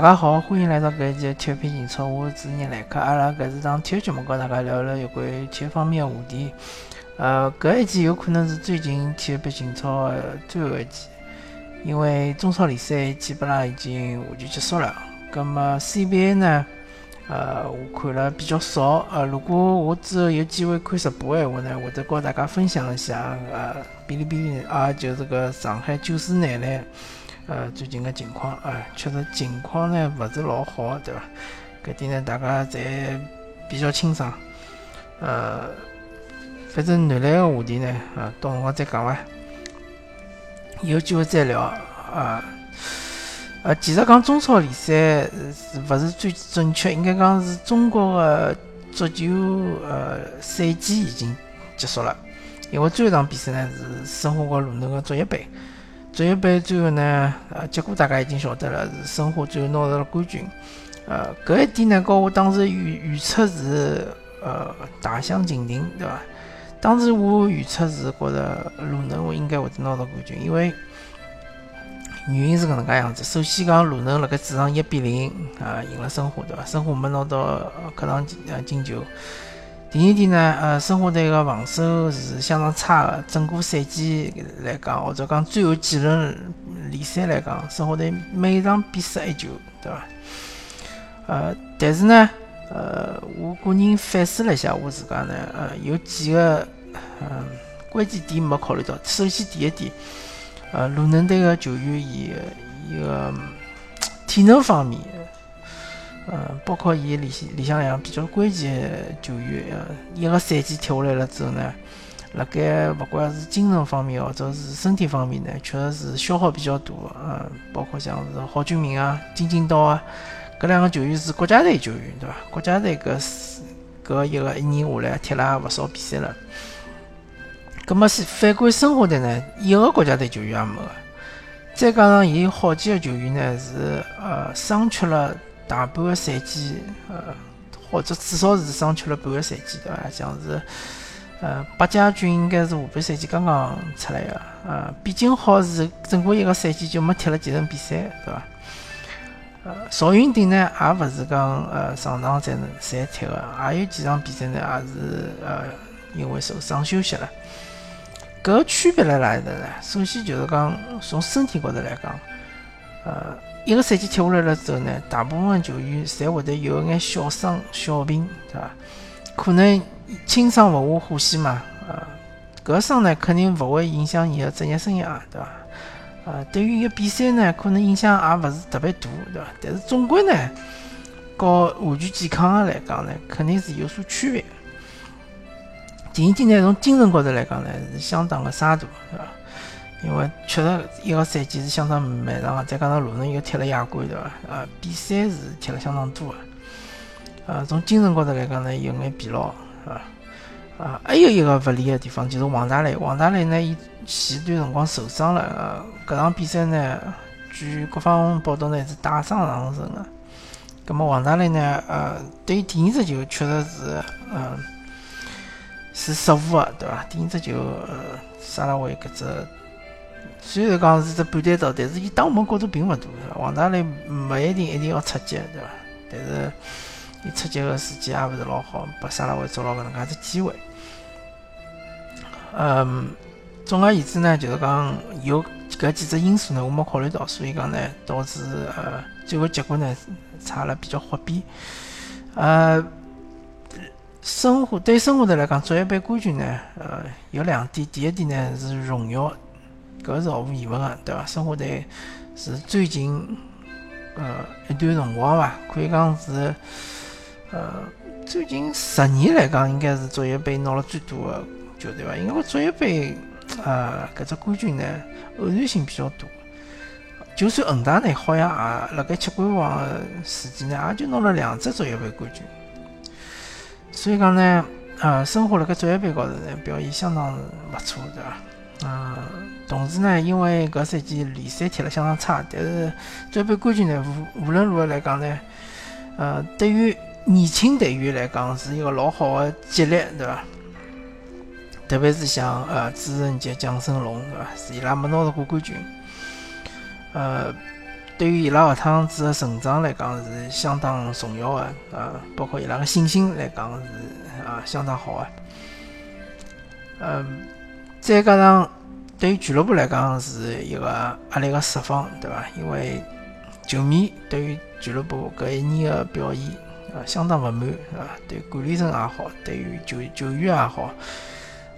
大家好，欢迎来到搿一期体育篇情操，我是主持人来客。阿拉搿是档体育节目，跟大家聊聊有关于体育方面的话题。呃，搿一期有可能是最近体育篇情操的最后一期，因为中超联赛基本上已经完全结束了。葛末 CBA 呢，呃，我看了比较少。呃，如果我之后有机会看直播的话呢，会得跟大家分享一下。呃，哔哩哔哩啊，就是个上海九四男篮。呃，最近个情况，啊，确实情况呢勿是老好，对伐？搿点呢大家侪比较清爽。呃，反正男篮个话题呢，啊，到辰光再讲伐。有机会再聊。啊，呃，其实讲中超联赛是勿是最准确？应该讲是中国个足球呃赛季已经结束了，因为最后一场比赛呢是申花和鲁能个足协杯。足协杯最后呢，呃，结果大家已经晓得了，是申花最后拿到了冠军。呃，搿一点呢，跟我当时预预测是呃大相径庭，对伐？当时我预测是觉着鲁能我应该会得拿到冠军，因为原因是搿能介样子。首先讲鲁能辣盖主场一比零啊赢了申花，对伐？申花没拿到客场进呃进球。第二点呢，呃，申花队个防守是相当差的。整个赛季来讲，或者讲最后几轮联赛来讲，申花队每场比失一球，对伐？呃，但是呢，呃，我个人反思了一下我自家呢，呃，有几个嗯关键点没考虑到。首先，第一点，呃，鲁能队个球员伊伊个体能方面。呃，包括伊里里向样比较关键球员，一个赛季踢下来了之后呢，辣盖勿管是精神方面或者是身体方面呢，确实是消耗比较大。呃，包括像是郝俊明啊、金敬道啊，搿两个球员是国家队球员，对伐？国家队搿搿一个一年下来踢了也勿少比赛了。葛末是反观申花队呢，一个国家队球员也没个，再加上伊有好几个球员呢是呃伤缺了。大半个赛季，呃，或者至少是伤缺了半个赛季，对伐？像是，呃，八家军应该是下半赛季刚刚出来的，呃，毕竟好是整个一个赛季就没踢了几场比赛，对伐？呃，邵云鼎呢，也勿是讲呃上场才能才踢的，也有几场比赛呢，也是呃因为受伤休息了。搿个区别辣哪里呢？首先就是讲从身体高头来讲，呃。一个赛季踢下来了之后呢，大部分球员侪会得有眼小伤小病，对伐？可能轻伤勿下呼吸嘛，呃，搿伤呢肯定勿会影响伊个职业生涯，对伐？呃，对于一个比赛呢，可能影响也勿是特别大，对伐？但是总归呢，和完全健康个来讲呢，肯定是有所区别。第二点呢，从精神高头来讲呢，是相当个沙大，对伐？因为确实一个赛季是相当漫长的，再加上鲁能又踢了亚冠，对伐？呃，比赛是踢了相当多的。呃，从精神高头来讲呢，有眼疲劳，是吧？啊，还有一个不利的地方就是王大雷。王大雷呢，伊前段辰光受伤了，呃，搿场比赛呢，据各方报道呢是打伤上阵的。葛末王大雷呢，呃，对第二只球确实是，嗯，是失误个，对伐？第二只球，呃，沙拉维搿只。虽然讲是只半单刀，但是伊打门角度并勿大。王大雷勿一定一定要出击，对伐？但是伊出击个时机也勿是老好，把沙拉会抓牢搿能介只机会。嗯，总而言之呢，就是讲有搿几只因素呢，我没考虑到，所以讲呢，导致呃最后结果呢差了比较货比。呃，生活对生活的来讲，作为一杯冠军呢，呃，有两点，第一点呢是荣耀。搿是毫无疑问个，对伐？申花队是最近呃一段辰光伐，可以讲是呃最近十年来讲，应该是足协杯拿了最多个球队伐？因为足协杯呃搿只冠军呢偶然性比较大，就算恒大呢好像也辣盖七冠王个时期呢，也就拿了两只足协杯冠军。所以讲呢，呃，申花辣盖足协杯高头呢表现相当勿错，对伐？呃，同时呢，因为搿赛季联赛踢了相当差，但是足协杯冠军呢，无无论如何来讲呢，呃，对于年轻队员来讲是一个老好的激励，对伐？特别是像呃朱晨杰、蒋胜龙，对伐？是伊拉没拿到过冠军。呃，对于伊拉下趟子的成长来讲是相当重要的，啊，包括伊拉个信心来讲是啊相当好的。嗯，再加上对于俱乐部来讲是一个压力个释放，对伐？因为球迷对于俱乐部搿一年的表现啊相当勿满，啊，对管理层也好，对于球球员也好，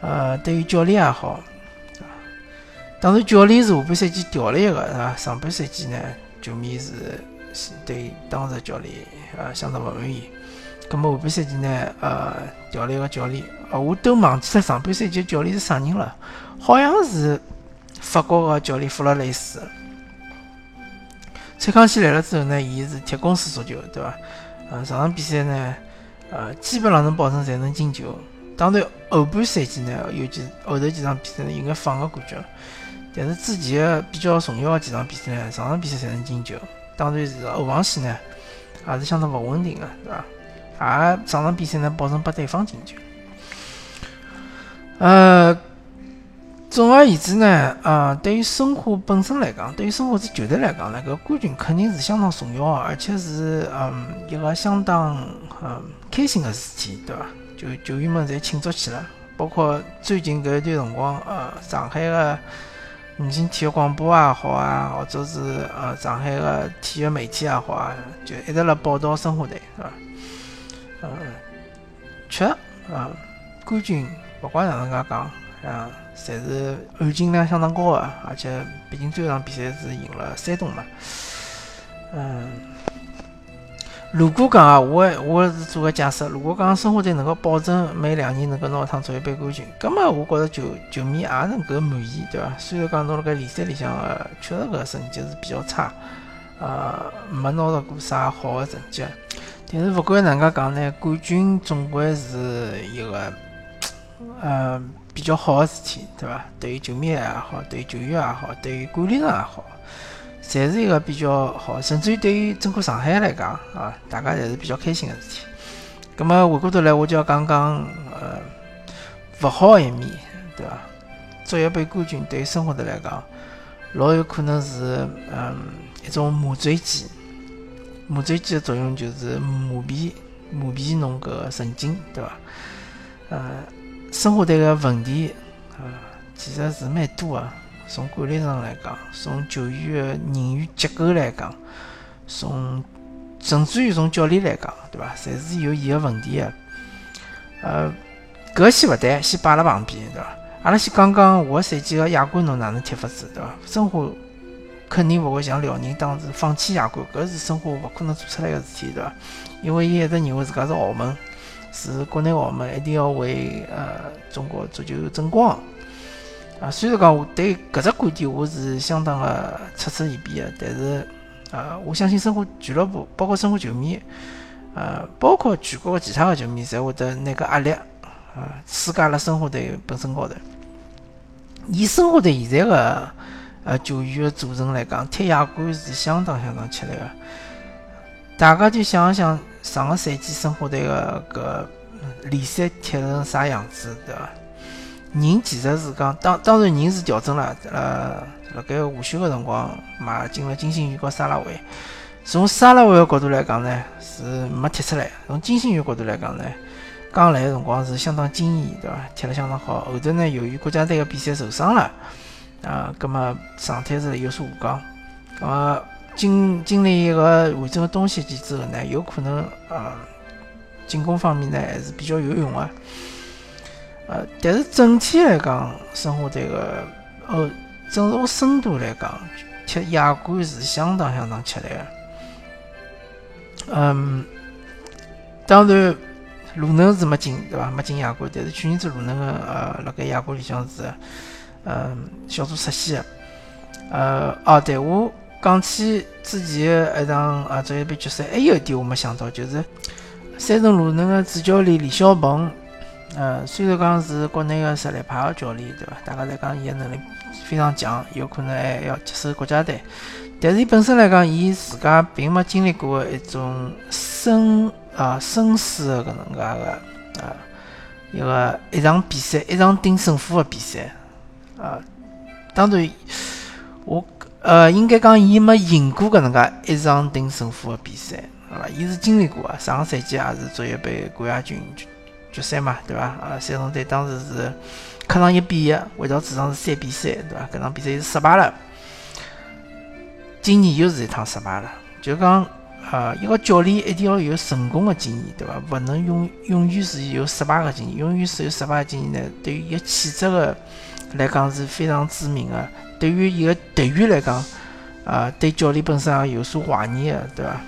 呃，对于教练也好。当然，教练是下半赛季调了一个，是吧？上半赛季呢，球迷是对当时教练呃相当勿满意。咁么下半赛季呢，呃，调了一个教练，呃，我都忘记了上半赛季教练是啥人了，好像是法国个教练弗洛雷斯。蔡康熙来了之后呢，伊是铁公式足球，对伐？呃，上场比赛呢，呃，基本上能保证侪能进球。当然后半赛季呢，尤其后头几场比赛呢，有眼放个感觉。但是之前比较重要的几场比赛呢，上场比赛才能进球。当然是后防线呢，也是相当勿稳定的，对伐？也上场比赛呢，保证拨对方进球。呃，总而言之呢，呃，对于申花本身来讲，对于申花这球队来讲呢，搿冠军肯定是相当重要的，而且是嗯一个相当嗯开心的事体，对伐？就球员们侪庆祝起来，包括最近搿一段辰光，呃，上海的。五星体育广播也好啊，或者是呃上海个体育媒体也好啊，就一直辣报道申花队，是吧？嗯，确啊，冠军勿管哪能介讲啊，侪是含金量相当高个，而且毕竟最后一场比赛是赢了山东嘛，嗯。如果讲啊，我我是做个假设，如果讲申花队能够保证每两年能够拿一趟足协杯冠军，葛么我觉着球球迷也能够满意，对伐？虽然讲拿辣盖联赛里向个，确实搿成绩是比较差，呃，没拿到过啥好的成绩，但是勿管哪能介讲呢，冠军总归是一个呃比较好的事体，对伐？对于球迷也好，对于球员也好，对于管理层也好。侪是一个比较好，甚至于对于整个上海来讲啊，大家侪是比较开心的事体。咁么回过头来，我就要讲讲呃勿好一面，对伐？足协杯冠军对于生活来讲，老有可能是嗯一种麻醉剂。麻醉剂的作用就是麻痹麻痹侬搿神经，对伐？呃，申花队个问题啊，其实是蛮多的。从管理层来讲，从球员的人员结构来讲，从甚至于从教练来讲，对伐？侪是有伊个问题的。呃，搿先勿谈，先摆辣旁边，对伐？阿拉先讲讲下个赛季个亚冠侬哪能踢法子，对伐？申花肯定勿会像辽宁当时放弃亚冠，搿是申花勿可能做出来个事体，对伐？因为伊一直认为自家是豪门，是国内豪门，一定要为呃中国足球争光。啊，虽然讲我对搿只观点我是相当的嗤之以鼻的，但是啊，我相信申花俱乐部，包括申花球迷，呃，包括全国的其他的球迷，侪会得拿个压力啊施加辣申花队本身高头。以申花队现在的呃球员的组成来讲，踢亚冠是相当相当吃力的。大家就想一想上个赛季申花队的搿联赛踢成啥样子，对伐？人其实是讲，当当然人是调整了，呃，辣盖午休个辰光买进了金星宇和沙拉维。从沙拉维个角度来讲呢，是没踢出来；从金星宇角度来讲呢，刚来个辰光是相当惊艳，对伐？踢了相当好。后头呢，由于国家队个比赛受伤了，啊，葛末状态是有所下降。葛末经经历一个完整个东西期之后呢，有可能啊，进攻方面呢还是比较有用个。呃，但是整体来讲，申花队个呃，整个深度来讲，踢亚冠是相当相当吃力个。嗯，当然，鲁能是没进，对伐？没进亚冠，但是去年子鲁能个呃，辣盖亚冠里向是嗯小组出线个。呃，哦，对，我讲起之前个一场啊足协杯决赛，还有一点我没想到，就是山东鲁能个主教练李霄鹏。呃，虽然讲是国内的实力派的教练，对伐？大家在讲伊的能力非常强，有可能还要接手国家队。但是伊本身来讲，伊自家并没经历过一种生啊生死的搿能介个啊一个一场比赛，一场定胜负的比赛啊。当然，我呃，应该讲伊没赢过搿能介一场定胜负的比赛，好伐？伊是经历过啊，上个赛季也是足协杯冠亚军决决赛嘛，对伐？啊，三中队当时是客场一比一，回到主场是三比三，对伐？搿场比赛是失败了。今年又是一趟失败了，就讲，呃，一个教练一定要有成功的经验，对伐？勿能永永远是有失败的经验，永远是有失败的经验呢，对于一个气质的来讲是非常致命的。对于一个队员来讲，啊，对教练本身也有所怀疑的，对伐？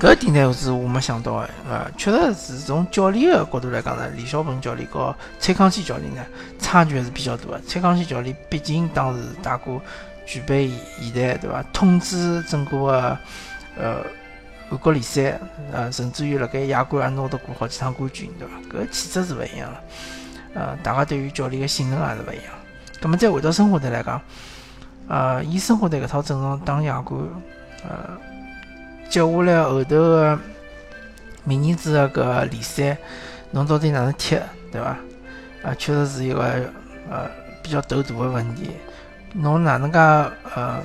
搿点呢是我没想到的，啊，确实是从教练的角度来讲呢，李霄鹏教练和蔡康熙教练呢差距还是比较大的。蔡康熙教练毕竟当时打过举杯现代，对伐？统治整个呃韩国联赛，呃，甚至于辣盖亚冠也拿得过好几趟冠军，对伐？搿气质是勿一样了，呃，大家对于教练的信任也是勿一样。葛末再回到生活队来讲，呃，伊生活队搿套阵容打亚冠，呃，接下来后头个明年子个搿联赛，侬到底哪能踢，对伐？啊，确实是一个呃比较头大个问题。侬哪能介呃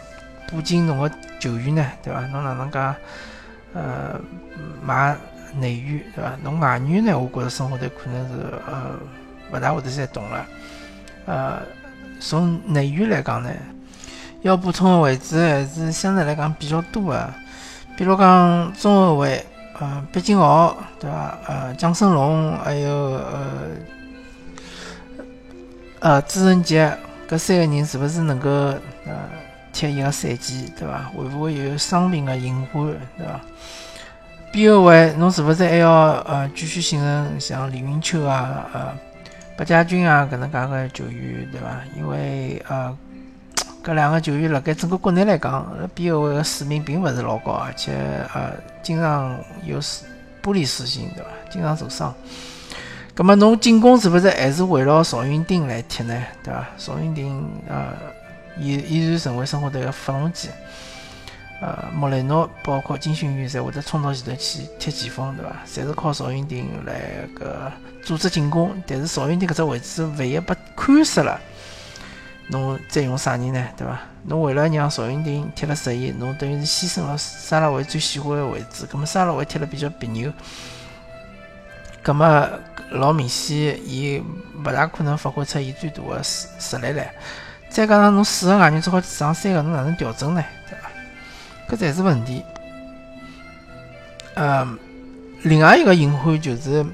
补进侬个球员呢，对伐？侬哪能介呃买内援，对伐？侬外援呢？我觉着生活队可能是呃勿大会得再动了，呃。从内援来讲呢，要补充的位置还是相对来讲比较多的，比如讲中后卫，呃，毕金豪，对伐？呃，蒋胜龙，还有呃，呃，朱晨杰，搿三个人是勿是能够呃踢一个赛季，对伐？会勿会有伤病的隐患，对伐？边后卫，侬是勿是还要呃继续信任像李云秋啊，呃？白家军啊，搿能介个球员，对伐？因为呃，搿两个球员辣盖整个国内来讲，边后卫个水平并勿是老高，而且呃，经常有玻璃属性，对伐？经常受伤。葛末侬进攻是勿是还是围绕邵云丁来踢呢？对伐？邵云丁呃，依依然成为生活队个发动机。呃，莫雷诺包括金星宇，侪会得冲到前头去踢前锋，对伐？侪是靠邵云丁来个组织进攻。但是邵云丁搿只位置万一被看死了，侬再用啥人呢？对伐？侬为了让邵云丁踢了适意，侬等于是牺牲了沙拉维最喜欢的位置。葛末沙拉维踢了比较别扭，葛末老明显，伊勿大可能发挥出伊最大的实实力来。再加上侬四个外援只好上三个，侬哪能调整呢？搿才是问题。呃，另外一个隐患就是，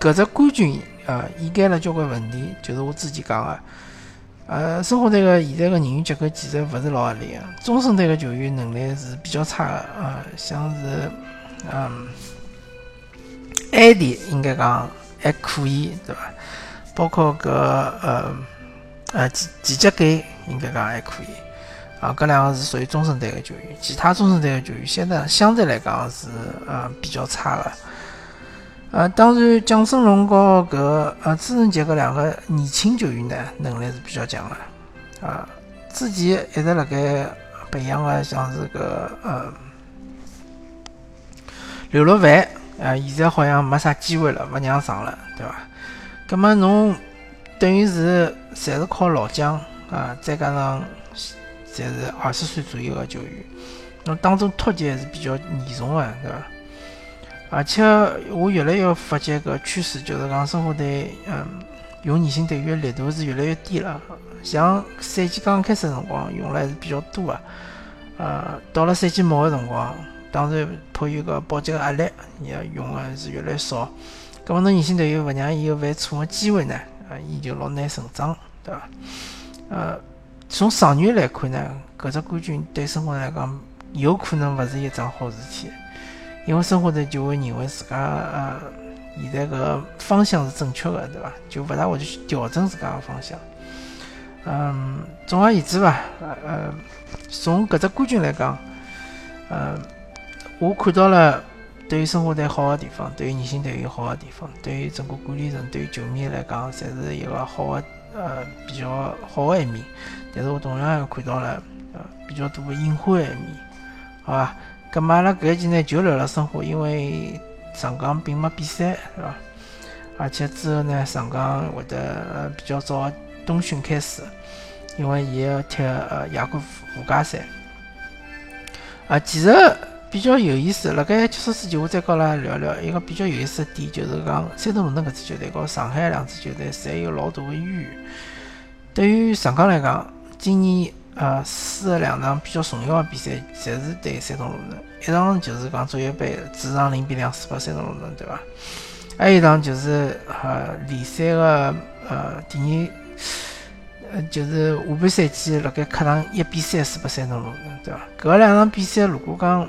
搿只冠军呃掩盖了交关问题，就是我之前讲的，呃，申花队个现在个人员结构其实勿是老合理个，中生代个球员能力是比较差个，呃，像是嗯，艾迪应该讲还可以，对伐？包括搿呃呃季季节给应该讲还可以。啊，搿两个是属于中生代的球员，其他中生代的球员现在相对来讲是呃比较差的。呃，当然蒋胜龙和搿呃朱晨杰搿两个年轻球员呢，能力是比较强的。啊，之前一直辣盖培养的像是搿呃刘若凡，啊，现在好像没啥机会了，勿让上了，对伐？葛末侬等于是侪是靠老将啊，再加上。侪是二十岁左右的球员，那当中脱节还是比较严重个，对伐？而且我越来越发觉个趋势，就是讲申花队，嗯，用年轻队员力度是越来越低了。像赛季刚开始辰光用了还是比较多的，呃，到了赛季末的辰光，当然迫于个保级的压力，也用的是越来越少。咁么侬年轻队员勿让伊有犯错的机会呢？啊，伊就老难成长，对伐？呃。从长远来看呢，搿只冠军对申花来讲有可能勿是一桩好事体，因为申花队就会认为自家呃现在搿方向是正确的，对伐？就勿大会去调整自家个方向。嗯，总而言之吧，呃，从搿只冠军来讲，呃，我看到了对于申花队好的地方，对于年轻队有好的地方，对于整个管理层、对于球迷来讲，侪是一个好的呃比较好的一面。但是我同样也看到了，呃，比较多的隐患一面，好吧？咁么阿拉搿一期呢就聊了生活，因为上港并没比赛，是吧？而且之后呢，上港会得比较早冬训开始，因为伊要踢呃亚冠附加赛。啊，其实比较有意思，辣盖结束之前，我再跟阿拉聊聊一个比较有意思的点，就是讲山东鲁能搿支球队和上海两支球队侪有老大的渊源。对于上港来讲，今年呃输的两场比较重要的比赛，侪是对山东鲁能。一场就是讲足协杯主场零比两输拨山东鲁能，对伐？还有一场就是呃联赛的呃第二，呃就是下半赛季辣盖客场一比三输拨山东鲁能，对伐？搿两场比赛如果讲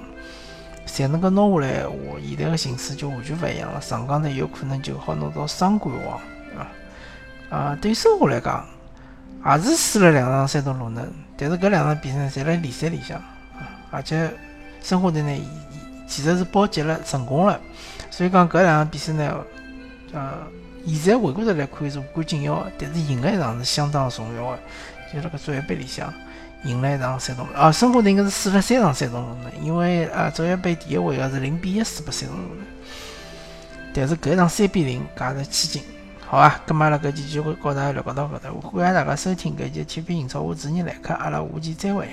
侪能够拿下来，话现在的形势就完全勿一样了。上港队有可能就好拿到双冠王，对伐？啊，对申花来讲，也是输了两场山东鲁能，但是搿两场比赛侪辣联赛里向，而且。申花队呢，其实是保级了，成功了。所以讲搿两场比赛呢，呃，现在回过头来看是无关紧要，但是赢了一场是相当重要的。就辣搿足协杯里向赢了一场山东，啊，申花队应该是输了三场山东鲁能，因为啊，足协杯第一回合是零比一输拨山东鲁能。但是搿一场三比零，加是千金。好啊，咁阿拉搿期就会告大家聊到搿搭，欢迎大家收听搿期体育英超，我主持人来客，阿拉下期再会。